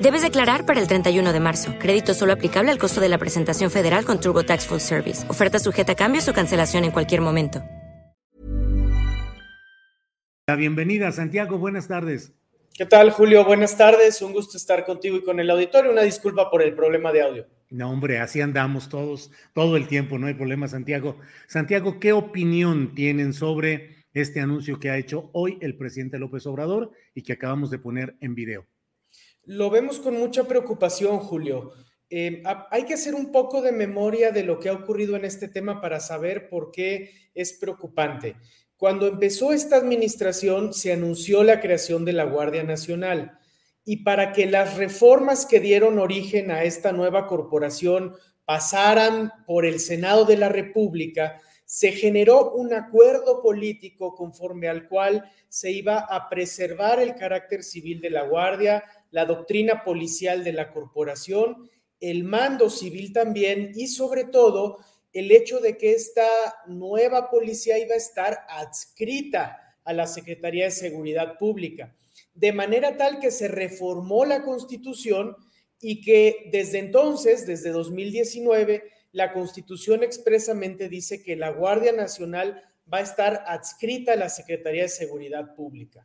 Debes declarar para el 31 de marzo. Crédito solo aplicable al costo de la presentación federal con TurboTax Full Service. Oferta sujeta a cambios o cancelación en cualquier momento. La bienvenida, Santiago. Buenas tardes. ¿Qué tal, Julio? Buenas tardes. Un gusto estar contigo y con el auditorio. Una disculpa por el problema de audio. No, hombre, así andamos todos, todo el tiempo, no hay problema, Santiago. Santiago, ¿qué opinión tienen sobre este anuncio que ha hecho hoy el presidente López Obrador y que acabamos de poner en video? Lo vemos con mucha preocupación, Julio. Eh, hay que hacer un poco de memoria de lo que ha ocurrido en este tema para saber por qué es preocupante. Cuando empezó esta administración, se anunció la creación de la Guardia Nacional y para que las reformas que dieron origen a esta nueva corporación pasaran por el Senado de la República, se generó un acuerdo político conforme al cual se iba a preservar el carácter civil de la Guardia, la doctrina policial de la corporación, el mando civil también y sobre todo el hecho de que esta nueva policía iba a estar adscrita a la Secretaría de Seguridad Pública, de manera tal que se reformó la constitución y que desde entonces, desde 2019, la constitución expresamente dice que la Guardia Nacional va a estar adscrita a la Secretaría de Seguridad Pública.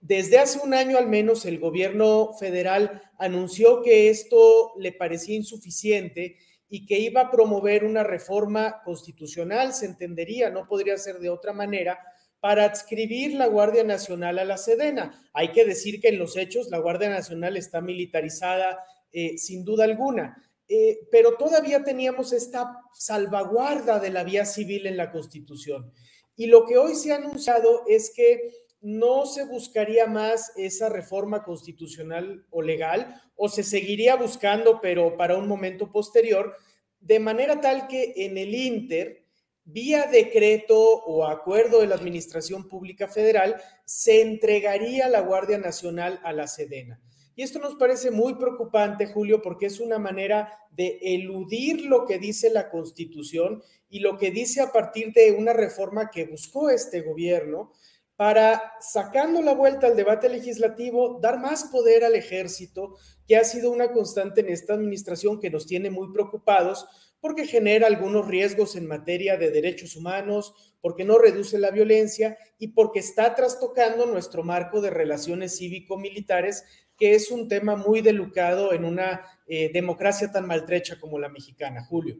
Desde hace un año al menos el gobierno federal anunció que esto le parecía insuficiente y que iba a promover una reforma constitucional, se entendería, no podría ser de otra manera, para adscribir la Guardia Nacional a la Sedena. Hay que decir que en los hechos la Guardia Nacional está militarizada eh, sin duda alguna, eh, pero todavía teníamos esta salvaguarda de la vía civil en la Constitución. Y lo que hoy se ha anunciado es que no se buscaría más esa reforma constitucional o legal o se seguiría buscando, pero para un momento posterior, de manera tal que en el Inter, vía decreto o acuerdo de la Administración Pública Federal, se entregaría la Guardia Nacional a la Sedena. Y esto nos parece muy preocupante, Julio, porque es una manera de eludir lo que dice la Constitución y lo que dice a partir de una reforma que buscó este gobierno, para, sacando la vuelta al debate legislativo, dar más poder al ejército, que ha sido una constante en esta administración que nos tiene muy preocupados porque genera algunos riesgos en materia de derechos humanos, porque no reduce la violencia y porque está trastocando nuestro marco de relaciones cívico-militares, que es un tema muy delicado en una eh, democracia tan maltrecha como la mexicana. Julio.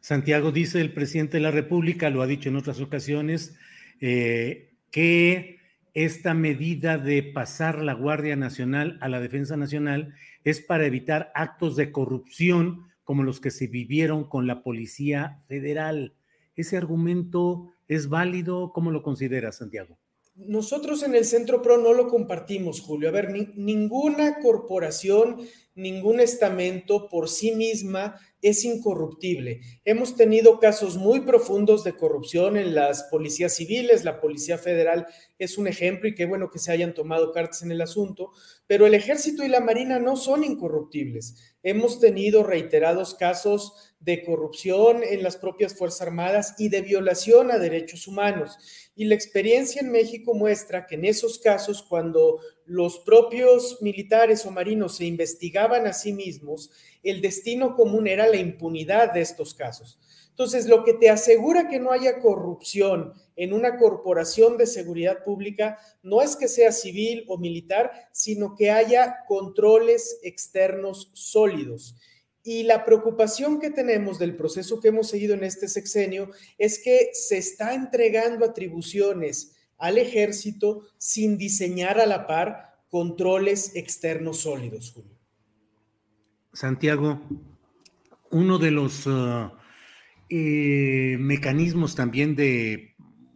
Santiago dice el presidente de la República, lo ha dicho en otras ocasiones, eh, que esta medida de pasar la Guardia Nacional a la Defensa Nacional es para evitar actos de corrupción como los que se vivieron con la Policía Federal. ¿Ese argumento es válido? ¿Cómo lo considera Santiago? Nosotros en el Centro PRO no lo compartimos, Julio. A ver, ninguna corporación, ningún estamento por sí misma es incorruptible. Hemos tenido casos muy profundos de corrupción en las policías civiles, la Policía Federal es un ejemplo y qué bueno que se hayan tomado cartas en el asunto, pero el ejército y la marina no son incorruptibles. Hemos tenido reiterados casos de corrupción en las propias Fuerzas Armadas y de violación a derechos humanos. Y la experiencia en México muestra que en esos casos, cuando los propios militares o marinos se investigaban a sí mismos, el destino común era la impunidad de estos casos. Entonces, lo que te asegura que no haya corrupción en una corporación de seguridad pública no es que sea civil o militar, sino que haya controles externos sólidos. Y la preocupación que tenemos del proceso que hemos seguido en este sexenio es que se está entregando atribuciones al ejército sin diseñar a la par controles externos sólidos, Julio. Santiago, uno de los uh, eh, mecanismos también de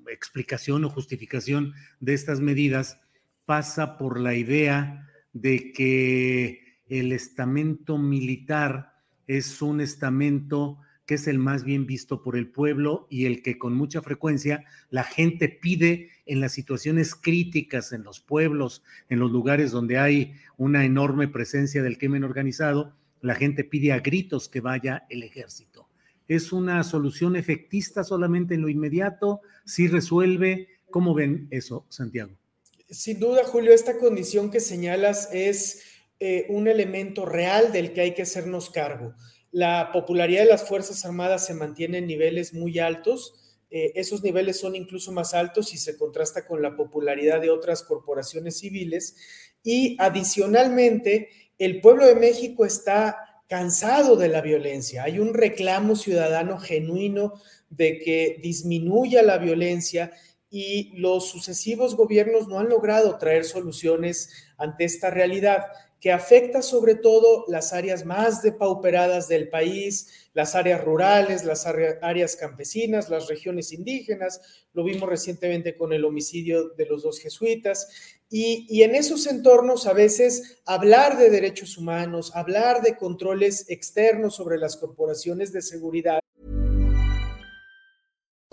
explicación o justificación de estas medidas pasa por la idea de que el estamento militar es un estamento que es el más bien visto por el pueblo y el que con mucha frecuencia la gente pide en las situaciones críticas, en los pueblos, en los lugares donde hay una enorme presencia del crimen organizado, la gente pide a gritos que vaya el ejército. ¿Es una solución efectista solamente en lo inmediato? ¿Sí resuelve? ¿Cómo ven eso, Santiago? Sin duda, Julio, esta condición que señalas es eh, un elemento real del que hay que hacernos cargo. La popularidad de las Fuerzas Armadas se mantiene en niveles muy altos. Eh, esos niveles son incluso más altos si se contrasta con la popularidad de otras corporaciones civiles. Y adicionalmente, el pueblo de México está cansado de la violencia. Hay un reclamo ciudadano genuino de que disminuya la violencia y los sucesivos gobiernos no han logrado traer soluciones ante esta realidad que afecta sobre todo las áreas más depauperadas del país, las áreas rurales, las áreas campesinas, las regiones indígenas. Lo vimos recientemente con el homicidio de los dos jesuitas. Y, y en esos entornos a veces hablar de derechos humanos, hablar de controles externos sobre las corporaciones de seguridad.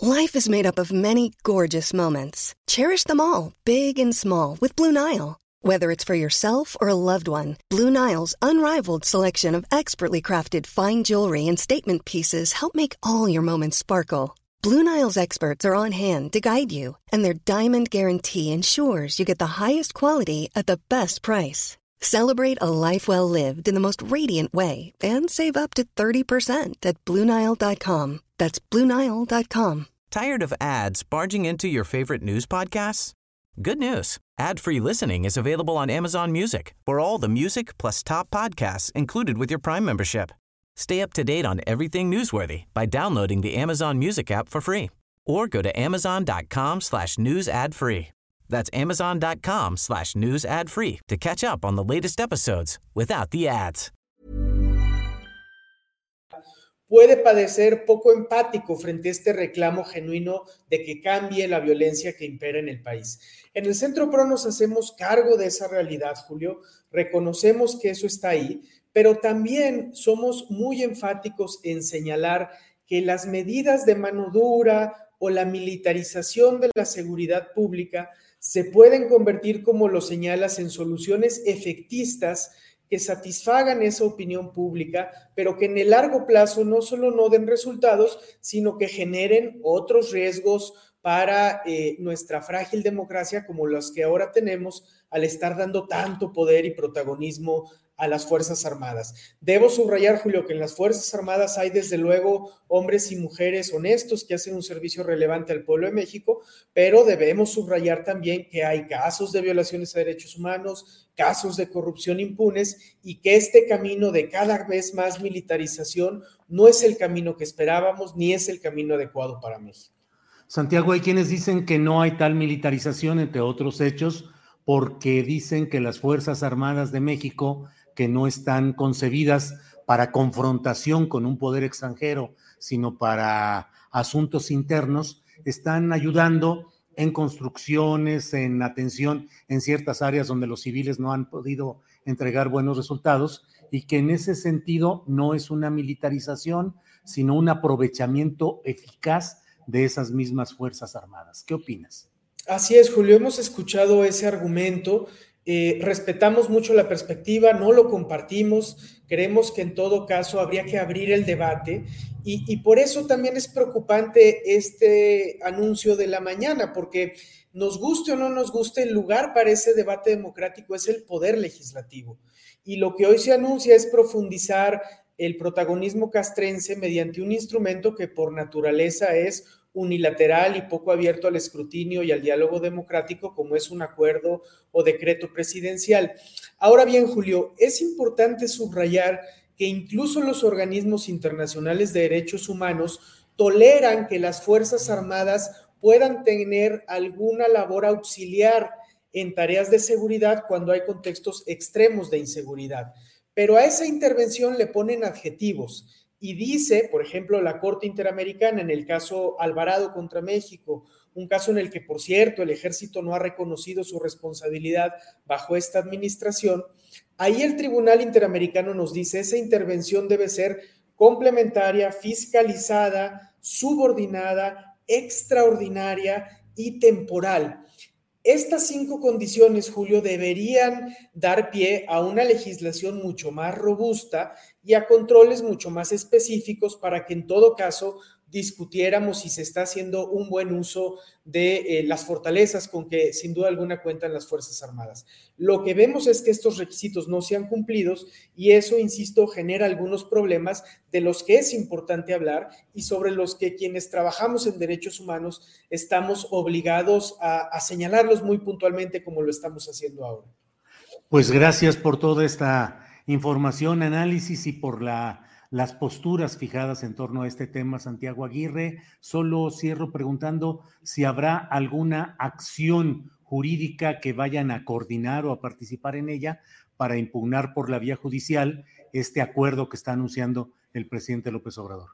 Life is made up of many gorgeous moments. Cherish them all, big and small, with Blue Nile. Whether it's for yourself or a loved one, Blue Nile's unrivaled selection of expertly crafted fine jewelry and statement pieces help make all your moments sparkle. Blue Nile's experts are on hand to guide you, and their diamond guarantee ensures you get the highest quality at the best price. Celebrate a life well lived in the most radiant way and save up to 30% at BlueNile.com. That's BlueNile.com. Tired of ads barging into your favorite news podcasts? Good news. Ad-free listening is available on Amazon Music for all the music plus top podcasts included with your Prime membership. Stay up to date on everything newsworthy by downloading the Amazon Music app for free or go to amazon.com slash news ad free. That's amazon.com slash news ad free to catch up on the latest episodes without the ads. Puede padecer poco empático frente a este reclamo genuino de que cambie la violencia que impera en el país. En el Centro PRO nos hacemos cargo de esa realidad, Julio, reconocemos que eso está ahí, pero también somos muy enfáticos en señalar que las medidas de mano dura o la militarización de la seguridad pública se pueden convertir, como lo señalas, en soluciones efectistas que satisfagan esa opinión pública, pero que en el largo plazo no solo no den resultados, sino que generen otros riesgos para eh, nuestra frágil democracia como los que ahora tenemos al estar dando tanto poder y protagonismo a las Fuerzas Armadas. Debo subrayar, Julio, que en las Fuerzas Armadas hay desde luego hombres y mujeres honestos que hacen un servicio relevante al pueblo de México, pero debemos subrayar también que hay casos de violaciones a derechos humanos, casos de corrupción impunes y que este camino de cada vez más militarización no es el camino que esperábamos ni es el camino adecuado para México. Santiago, hay quienes dicen que no hay tal militarización, entre otros hechos, porque dicen que las Fuerzas Armadas de México, no están concebidas para confrontación con un poder extranjero, sino para asuntos internos, están ayudando en construcciones, en atención en ciertas áreas donde los civiles no han podido entregar buenos resultados y que en ese sentido no es una militarización, sino un aprovechamiento eficaz de esas mismas Fuerzas Armadas. ¿Qué opinas? Así es, Julio, hemos escuchado ese argumento, eh, respetamos mucho la perspectiva, no lo compartimos, creemos que en todo caso habría que abrir el debate y, y por eso también es preocupante este anuncio de la mañana, porque nos guste o no nos guste, el lugar para ese debate democrático es el poder legislativo. Y lo que hoy se anuncia es profundizar el protagonismo castrense mediante un instrumento que por naturaleza es unilateral y poco abierto al escrutinio y al diálogo democrático como es un acuerdo o decreto presidencial. Ahora bien, Julio, es importante subrayar que incluso los organismos internacionales de derechos humanos toleran que las Fuerzas Armadas puedan tener alguna labor auxiliar en tareas de seguridad cuando hay contextos extremos de inseguridad. Pero a esa intervención le ponen adjetivos y dice, por ejemplo, la Corte Interamericana en el caso Alvarado contra México, un caso en el que, por cierto, el ejército no ha reconocido su responsabilidad bajo esta administración, ahí el Tribunal Interamericano nos dice, esa intervención debe ser complementaria, fiscalizada, subordinada, extraordinaria y temporal. Estas cinco condiciones, Julio, deberían dar pie a una legislación mucho más robusta y a controles mucho más específicos para que en todo caso discutiéramos si se está haciendo un buen uso de eh, las fortalezas con que sin duda alguna cuentan las Fuerzas Armadas. Lo que vemos es que estos requisitos no se han cumplido y eso, insisto, genera algunos problemas de los que es importante hablar y sobre los que quienes trabajamos en derechos humanos estamos obligados a, a señalarlos muy puntualmente como lo estamos haciendo ahora. Pues gracias por toda esta información, análisis y por la las posturas fijadas en torno a este tema, Santiago Aguirre. Solo cierro preguntando si habrá alguna acción jurídica que vayan a coordinar o a participar en ella para impugnar por la vía judicial este acuerdo que está anunciando el presidente López Obrador.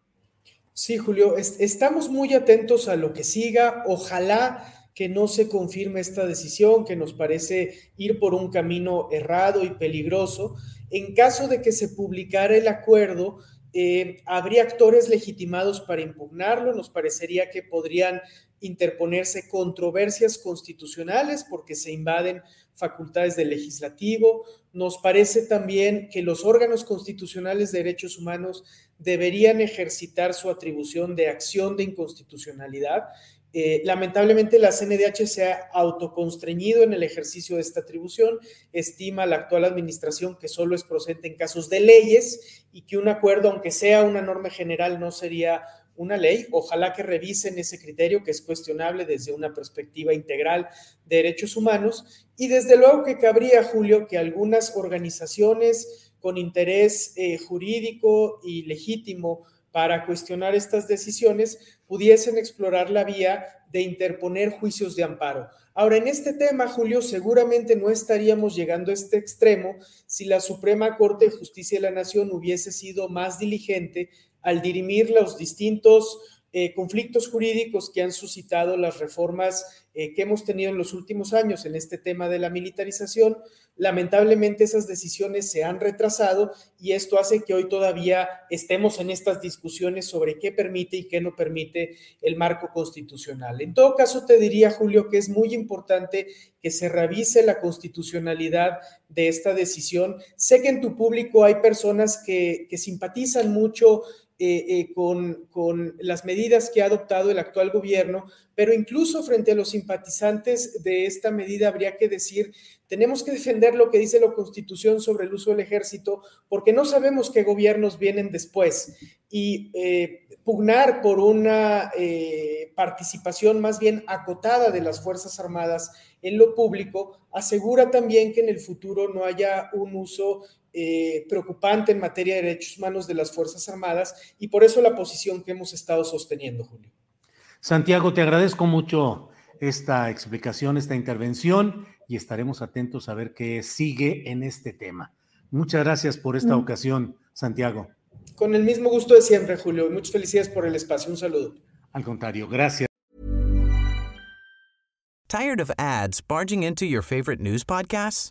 Sí, Julio, estamos muy atentos a lo que siga. Ojalá que no se confirme esta decisión, que nos parece ir por un camino errado y peligroso. En caso de que se publicara el acuerdo, eh, habría actores legitimados para impugnarlo. Nos parecería que podrían interponerse controversias constitucionales porque se invaden facultades del legislativo. Nos parece también que los órganos constitucionales de derechos humanos deberían ejercitar su atribución de acción de inconstitucionalidad eh, lamentablemente la CNDH se ha autoconstreñido en el ejercicio de esta atribución, estima la actual administración que solo es procedente en casos de leyes y que un acuerdo, aunque sea una norma general, no sería una ley. Ojalá que revisen ese criterio que es cuestionable desde una perspectiva integral de derechos humanos y desde luego que cabría, Julio, que algunas organizaciones con interés eh, jurídico y legítimo para cuestionar estas decisiones pudiesen explorar la vía de interponer juicios de amparo. Ahora, en este tema, Julio, seguramente no estaríamos llegando a este extremo si la Suprema Corte de Justicia de la Nación hubiese sido más diligente al dirimir los distintos eh, conflictos jurídicos que han suscitado las reformas eh, que hemos tenido en los últimos años en este tema de la militarización. Lamentablemente esas decisiones se han retrasado y esto hace que hoy todavía estemos en estas discusiones sobre qué permite y qué no permite el marco constitucional. En todo caso, te diría, Julio, que es muy importante que se revise la constitucionalidad de esta decisión. Sé que en tu público hay personas que, que simpatizan mucho eh, eh, con, las medidas que ha adoptado el actual gobierno, pero incluso frente a los simpatizantes de esta medida habría que decir, tenemos que defender lo que dice la Constitución sobre el uso del ejército, porque no sabemos qué gobiernos vienen después. Y eh, pugnar por una participación más bien acotada de las Fuerzas Armadas en lo público asegura también que en el futuro no haya un uso eh, preocupante en materia de derechos humanos de las Fuerzas Armadas y por eso la posición que hemos estado sosteniendo, Julio. Santiago, te agradezco mucho esta explicación, esta intervención y estaremos atentos a ver qué sigue en este tema. Muchas gracias por esta mm. ocasión, Santiago. Con el mismo gusto de siempre, Julio. Muchas felicidades por el espacio. Un saludo. Al contrario, gracias. Tired of ads barging into your favorite news podcasts?